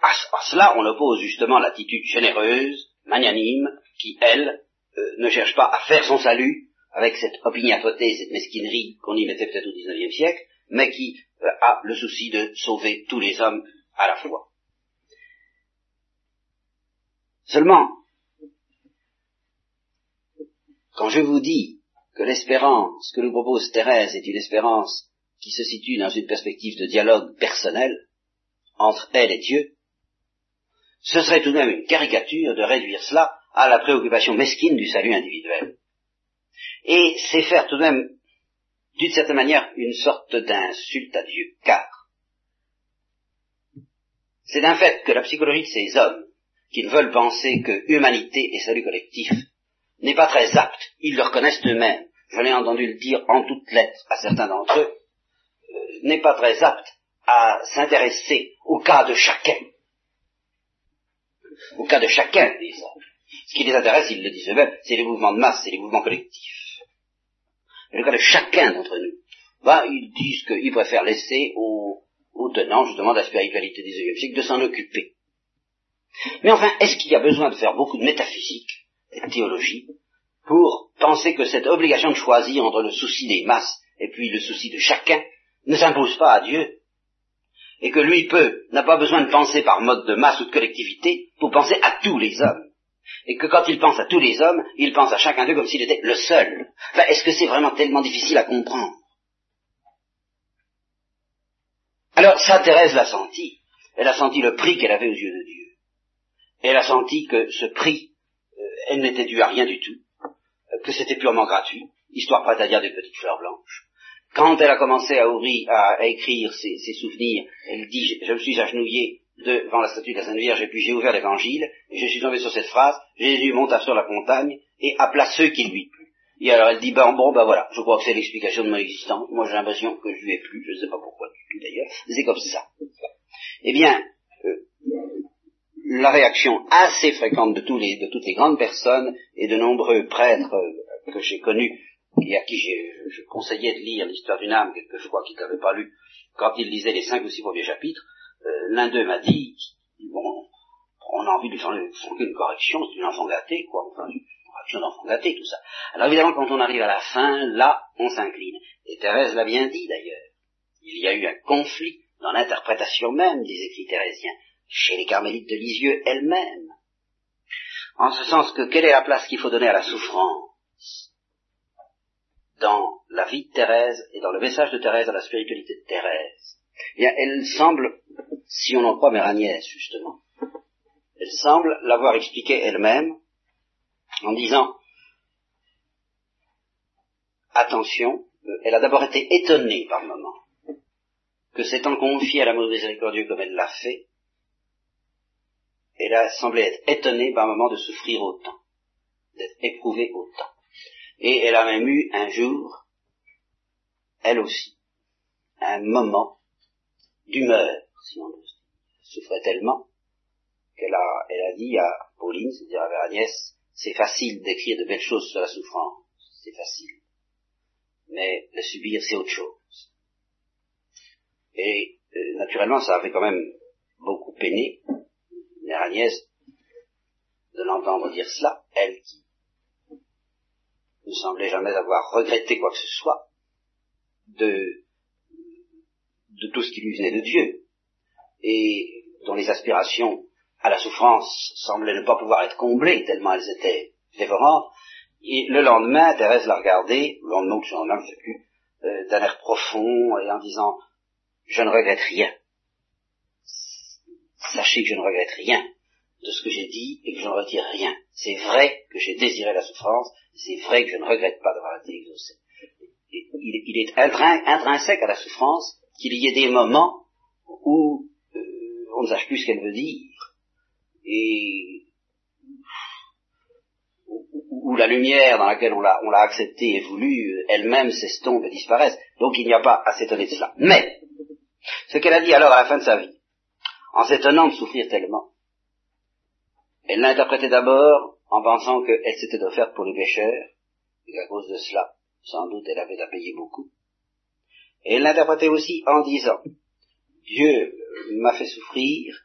Speaker 2: à, cela on oppose justement l'attitude généreuse, magnanime, qui, elle, euh, ne cherche pas à faire son salut avec cette opiniâtreté, cette mesquinerie qu'on y mettait peut-être au XIXe siècle, mais qui euh, a le souci de sauver tous les hommes à la fois. Seulement, quand je vous dis que l'espérance que nous propose Thérèse est une espérance qui se situe dans une perspective de dialogue personnel entre elle et Dieu, ce serait tout de même une caricature de réduire cela à la préoccupation mesquine du salut individuel. Et c'est faire tout de même, d'une certaine manière, une sorte d'insulte à Dieu, car c'est d'un fait que la psychologie de ces hommes qu'ils veulent penser que humanité et salut collectif n'est pas très apte. Ils le reconnaissent eux-mêmes. Je l'ai entendu le dire en toutes lettres à certains d'entre eux. Euh, n'est pas très apte à s'intéresser au cas de chacun. Au cas de chacun hommes. Ce qui les intéresse, ils le disent eux-mêmes, c'est les mouvements de masse, c'est les mouvements collectifs. Mais le cas de chacun d'entre nous, ben, ils disent qu'ils préfèrent laisser aux, aux tenants justement de la spiritualité des siècle de s'en occuper. Mais enfin, est-ce qu'il y a besoin de faire beaucoup de métaphysique de théologie pour penser que cette obligation de choisir entre le souci des masses et puis le souci de chacun ne s'impose pas à Dieu et que lui peut, n'a pas besoin de penser par mode de masse ou de collectivité pour penser à tous les hommes. Et que quand il pense à tous les hommes, il pense à chacun d'eux comme s'il était le seul. Enfin, est-ce que c'est vraiment tellement difficile à comprendre? Alors, ça, Thérèse l'a senti. Elle a senti le prix qu'elle avait aux yeux de Dieu elle a senti que ce prix, elle n'était due à rien du tout, euh, que c'était purement gratuit, histoire pas à des petites fleurs blanches. Quand elle a commencé à ouvrir, à, écrire ses, souvenirs, elle dit, je, me suis agenouillé devant la statue de la Sainte Vierge et puis j'ai ouvert l'évangile, et je suis tombé sur cette phrase, Jésus monta sur la montagne et appela ceux qui lui plut. Et alors elle dit, ben bon, ben voilà, je crois que c'est l'explication de mon existence, moi j'ai l'impression que je lui ai plu, je ne sais pas pourquoi du tout d'ailleurs, c'est comme ça. Eh bien, la réaction assez fréquente de, toutes les grandes personnes et de nombreux prêtres euh, que j'ai connus et à qui je conseillais de lire l'histoire d'une âme quelquefois qu'ils n'avaient pas lu quand ils lisaient les cinq ou six premiers chapitres, euh, l'un d'eux m'a dit, bon, on a envie de lui faire une correction, c'est une enfant gâtée, quoi, enfin, une correction d'enfant gâté, tout ça. Alors évidemment, quand on arrive à la fin, là, on s'incline. Et Thérèse l'a bien dit d'ailleurs. Il y a eu un conflit dans l'interprétation même des écrits thérésiens chez les carmélites de Lisieux elles-mêmes. En ce sens que quelle est la place qu'il faut donner à la souffrance dans la vie de Thérèse et dans le message de Thérèse à la spiritualité de Thérèse? Eh bien, elle semble, si on en croit Mère Agnès, justement, elle semble l'avoir expliqué elle-même en disant attention, elle a d'abord été étonnée par moment que s'étant confiée à l'amour miséricordieux comme elle l'a fait, elle a semblé être étonnée par moment de souffrir autant, d'être éprouvée autant. Et elle a même eu un jour, elle aussi, un moment d'humeur, si on veut. Elle souffrait tellement qu'elle a, elle a dit à Pauline, c'est-à-dire à Agnès, c'est facile d'écrire de belles choses sur la souffrance, c'est facile. Mais le subir, c'est autre chose. Et euh, naturellement, ça avait quand même beaucoup peiné Mère de l'entendre dire cela, elle qui ne semblait jamais avoir regretté quoi que ce soit de, tout ce qui lui venait de Dieu, et dont les aspirations à la souffrance semblaient ne pas pouvoir être comblées tellement elles étaient dévorantes. Et le lendemain, Thérèse l'a regardé, le lendemain lendemain, je ne sais plus, euh, d'un air profond et en disant Je ne regrette rien. Sachez que je ne regrette rien de ce que j'ai dit et que je ne retire rien. C'est vrai que j'ai désiré la souffrance, c'est vrai que je ne regrette pas d'avoir été exaucé. Il, est intrinsèque à la souffrance qu'il y ait des moments où euh, on ne sache plus ce qu'elle veut dire et où, la lumière dans laquelle on l'a, acceptée et voulu elle-même s'estompe et disparaisse. Donc il n'y a pas à s'étonner de cela. Mais, ce qu'elle a dit alors à la fin de sa vie, en s'étonnant de souffrir tellement, elle l'a interprété d'abord en pensant qu'elle s'était offerte pour les pécheurs, et qu'à cause de cela, sans doute elle avait à payer beaucoup. Et elle l'a interprété aussi en disant, Dieu m'a fait souffrir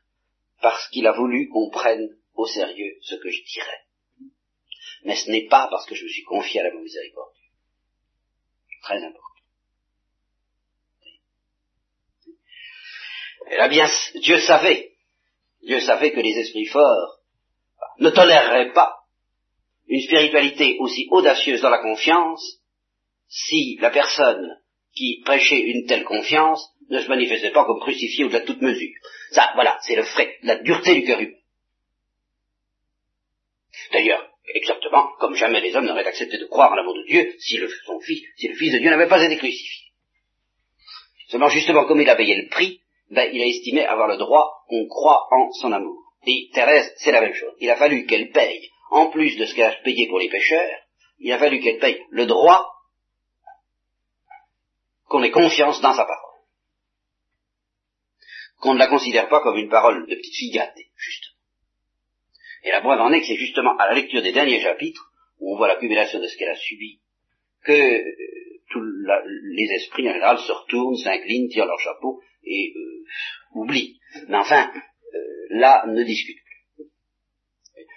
Speaker 2: parce qu'il a voulu qu'on prenne au sérieux ce que je dirais. Mais ce n'est pas parce que je me suis confié à la miséricorde. Très important. Là bien, Dieu savait, Dieu savait que les esprits forts ne toléreraient pas une spiritualité aussi audacieuse dans la confiance si la personne qui prêchait une telle confiance ne se manifestait pas comme crucifié au-delà de toute mesure. Ça, voilà, c'est le frais, la dureté du cœur humain. D'ailleurs, exactement comme jamais les hommes n'auraient accepté de croire en l'amour de Dieu si le, fils, si le fils de Dieu n'avait pas été crucifié. Seulement, justement, comme il a payé le prix, ben, il a estimé avoir le droit qu'on croit en son amour. Et Thérèse, c'est la même chose. Il a fallu qu'elle paye, en plus de ce qu'elle a payé pour les pécheurs, il a fallu qu'elle paye le droit qu'on ait confiance dans sa parole. Qu'on ne la considère pas comme une parole de petite fille gâtée, justement. Et la preuve en est que c'est justement à la lecture des derniers chapitres, où on voit l'accumulation de ce qu'elle a subi, que euh, tous les esprits en général se retournent, s'inclinent, tirent leur chapeau et euh, oublient. Mais enfin, euh, là, ne discute plus.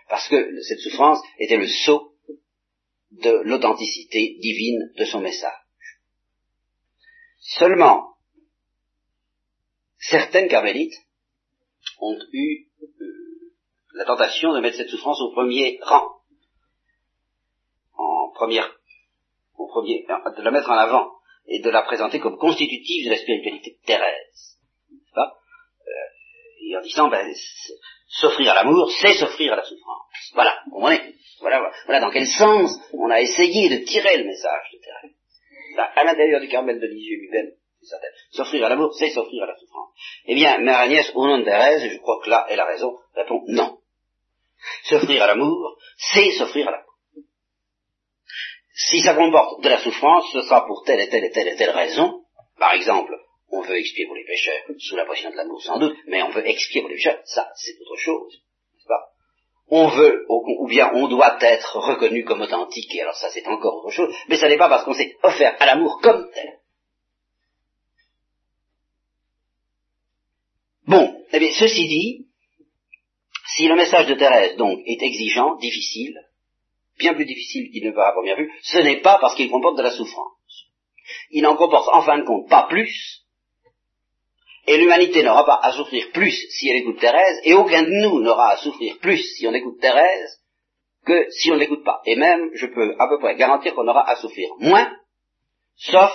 Speaker 2: Parce que cette souffrance était le sceau de l'authenticité divine de son message. Seulement, certaines carmélites ont eu euh, la tentation de mettre cette souffrance au premier rang, en première, au premier, de la mettre en avant et de la présenter comme constitutive de la spiritualité de Thérèse. Pas? Euh, et en disant, ben, s'offrir à l'amour, c'est s'offrir à la souffrance. Voilà, vous comprenez? Voilà, voilà dans quel sens on a essayé de tirer le message de Thérèse à l'intérieur du Carmel de Lisieux lui-même, s'offrir à l'amour, c'est s'offrir à la souffrance. Eh bien, Mère Agnès, au nom de Thérèse, et je crois que là, elle a raison, répond non. S'offrir à l'amour, c'est s'offrir à l'amour. Si ça comporte de la souffrance, ce sera pour telle et telle et telle et telle raison. Par exemple, on veut expier pour les pécheurs, sous la pression de l'amour sans doute, mais on veut expier pour les pécheurs, ça, c'est autre chose on veut, ou bien on doit être reconnu comme authentique, et alors ça c'est encore autre chose, mais ça n'est pas parce qu'on s'est offert à l'amour comme tel. Bon, eh bien, ceci dit, si le message de Thérèse, donc, est exigeant, difficile, bien plus difficile qu'il ne peut à première vue, ce n'est pas parce qu'il comporte de la souffrance. Il n'en comporte en fin de compte pas plus et l'humanité n'aura pas à souffrir plus si elle écoute Thérèse, et aucun de nous n'aura à souffrir plus si on écoute Thérèse que si on n'écoute pas. Et même, je peux à peu près garantir qu'on aura à souffrir moins, sauf,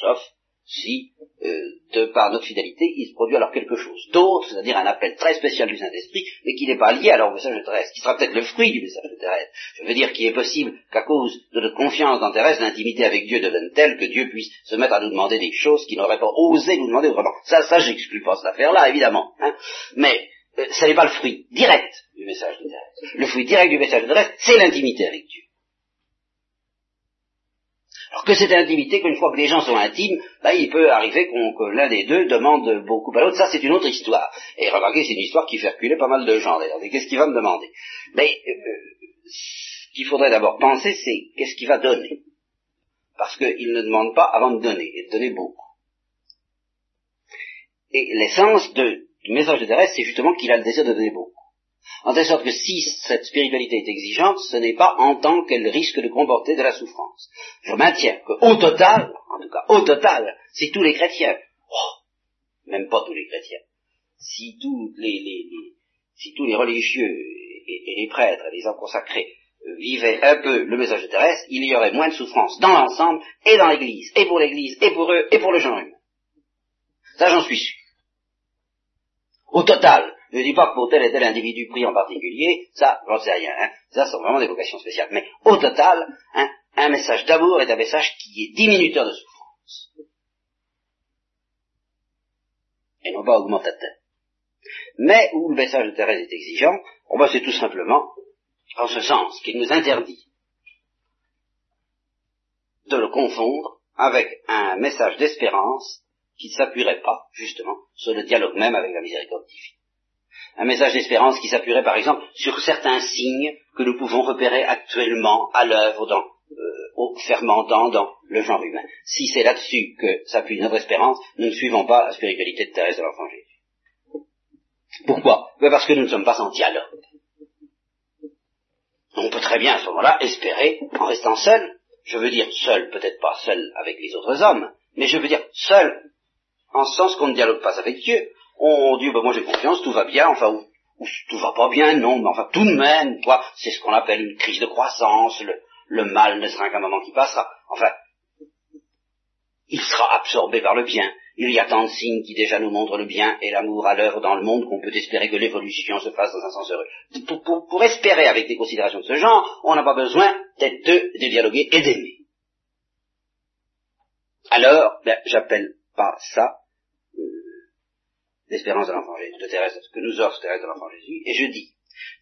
Speaker 2: sauf, si, euh, de par notre fidélité, il se produit alors quelque chose d'autre, c'est-à-dire un appel très spécial du Saint-Esprit, mais qui n'est pas lié alors au message de Thérèse, qui sera peut-être le fruit du message de Thérèse. Je veux dire qu'il est possible qu'à cause de notre confiance dans Thérèse, l'intimité avec Dieu devienne telle que Dieu puisse se mettre à nous demander des choses qu'il n'aurait pas osé nous demander autrement. Ça, ça, j'exclus pas cette affaire-là, évidemment. Hein. Mais euh, ce n'est pas le fruit direct du message de Thérèse. Le fruit direct du message de Thérèse, c'est l'intimité avec Dieu. Alors que cette intimité, qu'une fois que les gens sont intimes, bah, il peut arriver que l'un des deux demande beaucoup à l'autre. Ça, c'est une autre histoire. Et remarquez, c'est une histoire qui fait reculer pas mal de gens, d'ailleurs. Qu'est-ce qu'il va me demander? Mais euh, ce qu'il faudrait d'abord penser, c'est qu'est-ce qu'il va donner? Parce qu'il ne demande pas avant de donner, et de donner beaucoup. Et l'essence du message de Thérèse, c'est justement qu'il a le désir de donner beaucoup. En telle sorte que si cette spiritualité est exigeante, ce n'est pas en tant qu'elle risque de comporter de la souffrance. Je maintiens qu'au total, en tout cas au total, si tous les chrétiens, oh, même pas tous les chrétiens, si tous les, si tous les religieux et, les prêtres et les hommes consacrés euh, vivaient un peu le message de Thérèse, il y aurait moins de souffrance dans l'ensemble et dans l'Église, et pour l'Église, et pour eux, et pour le genre humain. Ça j'en suis sûr. Au total, je ne dis pas que pour tel et tel individu pris en particulier, ça, j'en sais rien, hein. ça sont vraiment des vocations spéciales. Mais au total, hein, un message d'amour est un message qui est diminuteur de souffrance. Et non pas augmentateur. Mais où le message de Thérèse est exigeant, on va c'est tout simplement en ce sens qu'il nous interdit de le confondre avec un message d'espérance qui ne s'appuierait pas, justement, sur le dialogue même avec la miséricorde divine un message d'espérance qui s'appuierait par exemple sur certains signes que nous pouvons repérer actuellement à l'œuvre dans, euh, au fermentant dans le genre humain. Si c'est là-dessus que s'appuie notre espérance, nous ne suivons pas la spiritualité de Thérèse de l'Enfant Jésus. Pourquoi? Ben Parce que nous ne sommes pas en dialogue. On peut très bien à ce moment-là espérer en restant seul. Je veux dire seul, peut-être pas seul avec les autres hommes, mais je veux dire seul en ce sens qu'on ne dialogue pas avec Dieu, on dit, ben moi j'ai confiance, tout va bien, enfin, ou, tout va pas bien, non, mais enfin tout de même, quoi, c'est ce qu'on appelle une crise de croissance, le, le mal ne sera qu'un moment qui passera, enfin, il sera absorbé par le bien. Il y a tant de signes qui déjà nous montrent le bien et l'amour à l'œuvre dans le monde qu'on peut espérer que l'évolution se fasse dans un sens heureux. Pour, pour, pour espérer avec des considérations de ce genre, on n'a pas besoin d'être deux, de dialoguer et d'aimer. Alors, ben, j'appelle pas ça l'espérance de l'enfant Jésus, de Thérèse, que nous offre Thérèse de l'enfant Jésus, et je dis,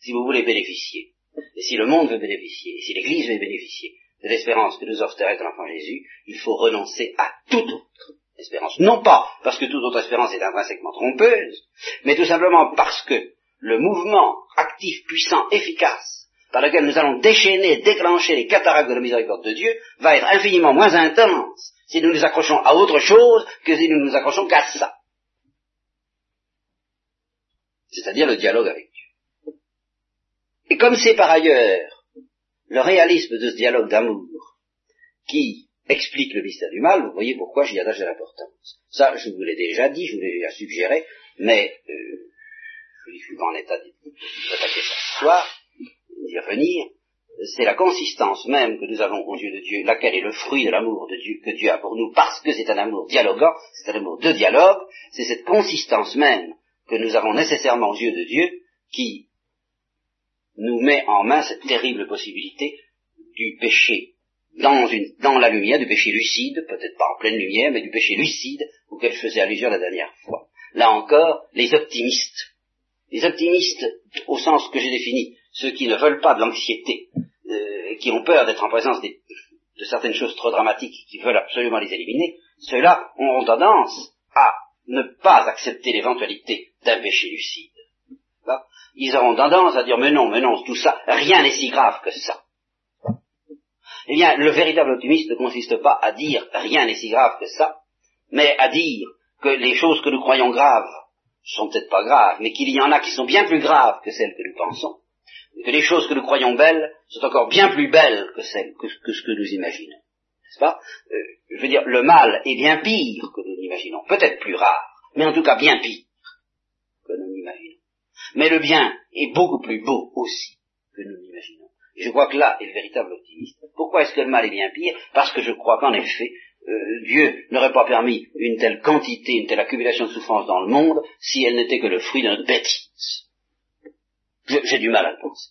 Speaker 2: si vous voulez bénéficier, et si le monde veut bénéficier, et si l'Église veut bénéficier de l'espérance que nous offre Thérèse de l'enfant Jésus, il faut renoncer à toute autre espérance. Non pas parce que toute autre espérance est intrinsèquement trompeuse, mais tout simplement parce que le mouvement actif, puissant, efficace, par lequel nous allons déchaîner, déclencher les cataractes de la miséricorde de Dieu, va être infiniment moins intense si nous nous accrochons à autre chose que si nous nous accrochons qu'à ça c'est-à-dire le dialogue avec Dieu. Et comme c'est par ailleurs le réalisme de ce dialogue d'amour qui explique le mystère du mal, vous voyez pourquoi j'y attache de l'importance. Ça, je vous l'ai déjà dit, je vous l'ai déjà suggéré, mais euh, je suis pas en état d'attaquer ça ce soir, d'y revenir. C'est la consistance même que nous avons aux yeux de Dieu, laquelle est le fruit de l'amour de Dieu que Dieu a pour nous, parce que c'est un amour dialoguant, c'est un amour de dialogue, c'est cette consistance même que nous avons nécessairement aux yeux de Dieu qui nous met en main cette terrible possibilité du péché dans, la lumière, du péché lucide, peut-être pas en pleine lumière, mais du péché lucide auquel je faisais allusion la dernière fois. Là encore, les optimistes, les optimistes au sens que j'ai défini, ceux qui ne veulent pas de l'anxiété, euh, qui ont peur d'être en présence de certaines choses trop dramatiques, qui veulent absolument les éliminer, ceux-là auront tendance à ne pas accepter l'éventualité d'un péché lucide. Ils auront tendance à dire mais non, mais non, tout ça, rien n'est si grave que ça. Eh bien, le véritable optimiste ne consiste pas à dire rien n'est si grave que ça, mais à dire que les choses que nous croyons graves sont peut-être pas graves, mais qu'il y en a qui sont bien plus graves que celles que nous pensons, et que les choses que nous croyons belles sont encore bien plus belles que celles que, ce que nous imaginons. Euh, Je veux dire, le mal est bien pire que nous l'imaginons, peut-être plus rare, mais en tout cas bien pire que nous n'imaginons. Mais le bien est beaucoup plus beau aussi que nous l'imaginons. Je crois que là est le véritable optimisme. Pourquoi est-ce que le mal est bien pire? Parce que je crois qu'en effet, euh, Dieu n'aurait pas permis une telle quantité, une telle accumulation de souffrance dans le monde si elle n'était que le fruit de notre bêtise. J'ai du mal à le penser.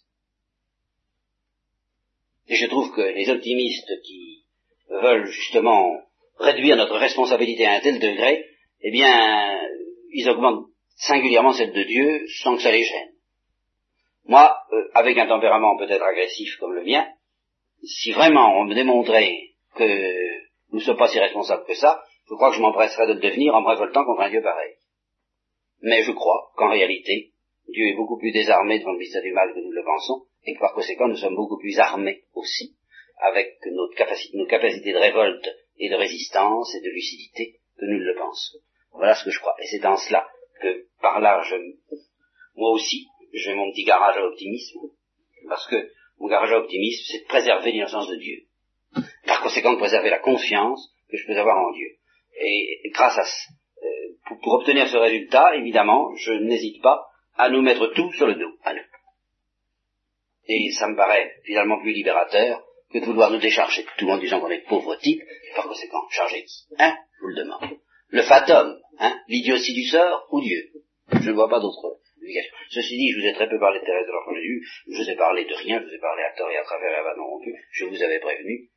Speaker 2: Et je trouve que les optimistes qui veulent justement réduire notre responsabilité à un tel degré, eh bien, ils augmentent singulièrement celle de Dieu sans que ça les gêne. Moi, euh, avec un tempérament peut-être agressif comme le mien, si vraiment on me démontrait que nous ne sommes pas si responsables que ça, je crois que je m'empresserais de le devenir en me révoltant contre un Dieu pareil. Mais je crois qu'en réalité, Dieu est beaucoup plus désarmé devant le mystère du mal que nous le pensons, et que par conséquent nous sommes beaucoup plus armés aussi, avec notre nos capacités de révolte et de résistance et de lucidité que nous le pensons. Voilà ce que je crois. Et c'est en cela que, par là, je, moi aussi, j'ai mon petit garage à l'optimisme, parce que mon garage à l'optimisme, c'est de préserver l'innocence de Dieu. Par conséquent, de préserver la confiance que je peux avoir en Dieu. Et, grâce à, euh, pour, obtenir ce résultat, évidemment, je n'hésite pas à nous mettre tout sur le dos. Et ça me paraît finalement plus libérateur que de vouloir nous décharger. Tout en disant qu'on est pauvre type, par conséquent, charger qui? Hein? Je vous le demande. Le fatum, hein? L'idiotie du sort ou Dieu Je ne vois pas d'autre explication. Ceci dit, je vous ai très peu parlé de Thérèse de l'Enfant Jésus, je vous ai parlé de rien, je vous ai parlé à tort et à travers et à non rompu, je vous avais prévenu,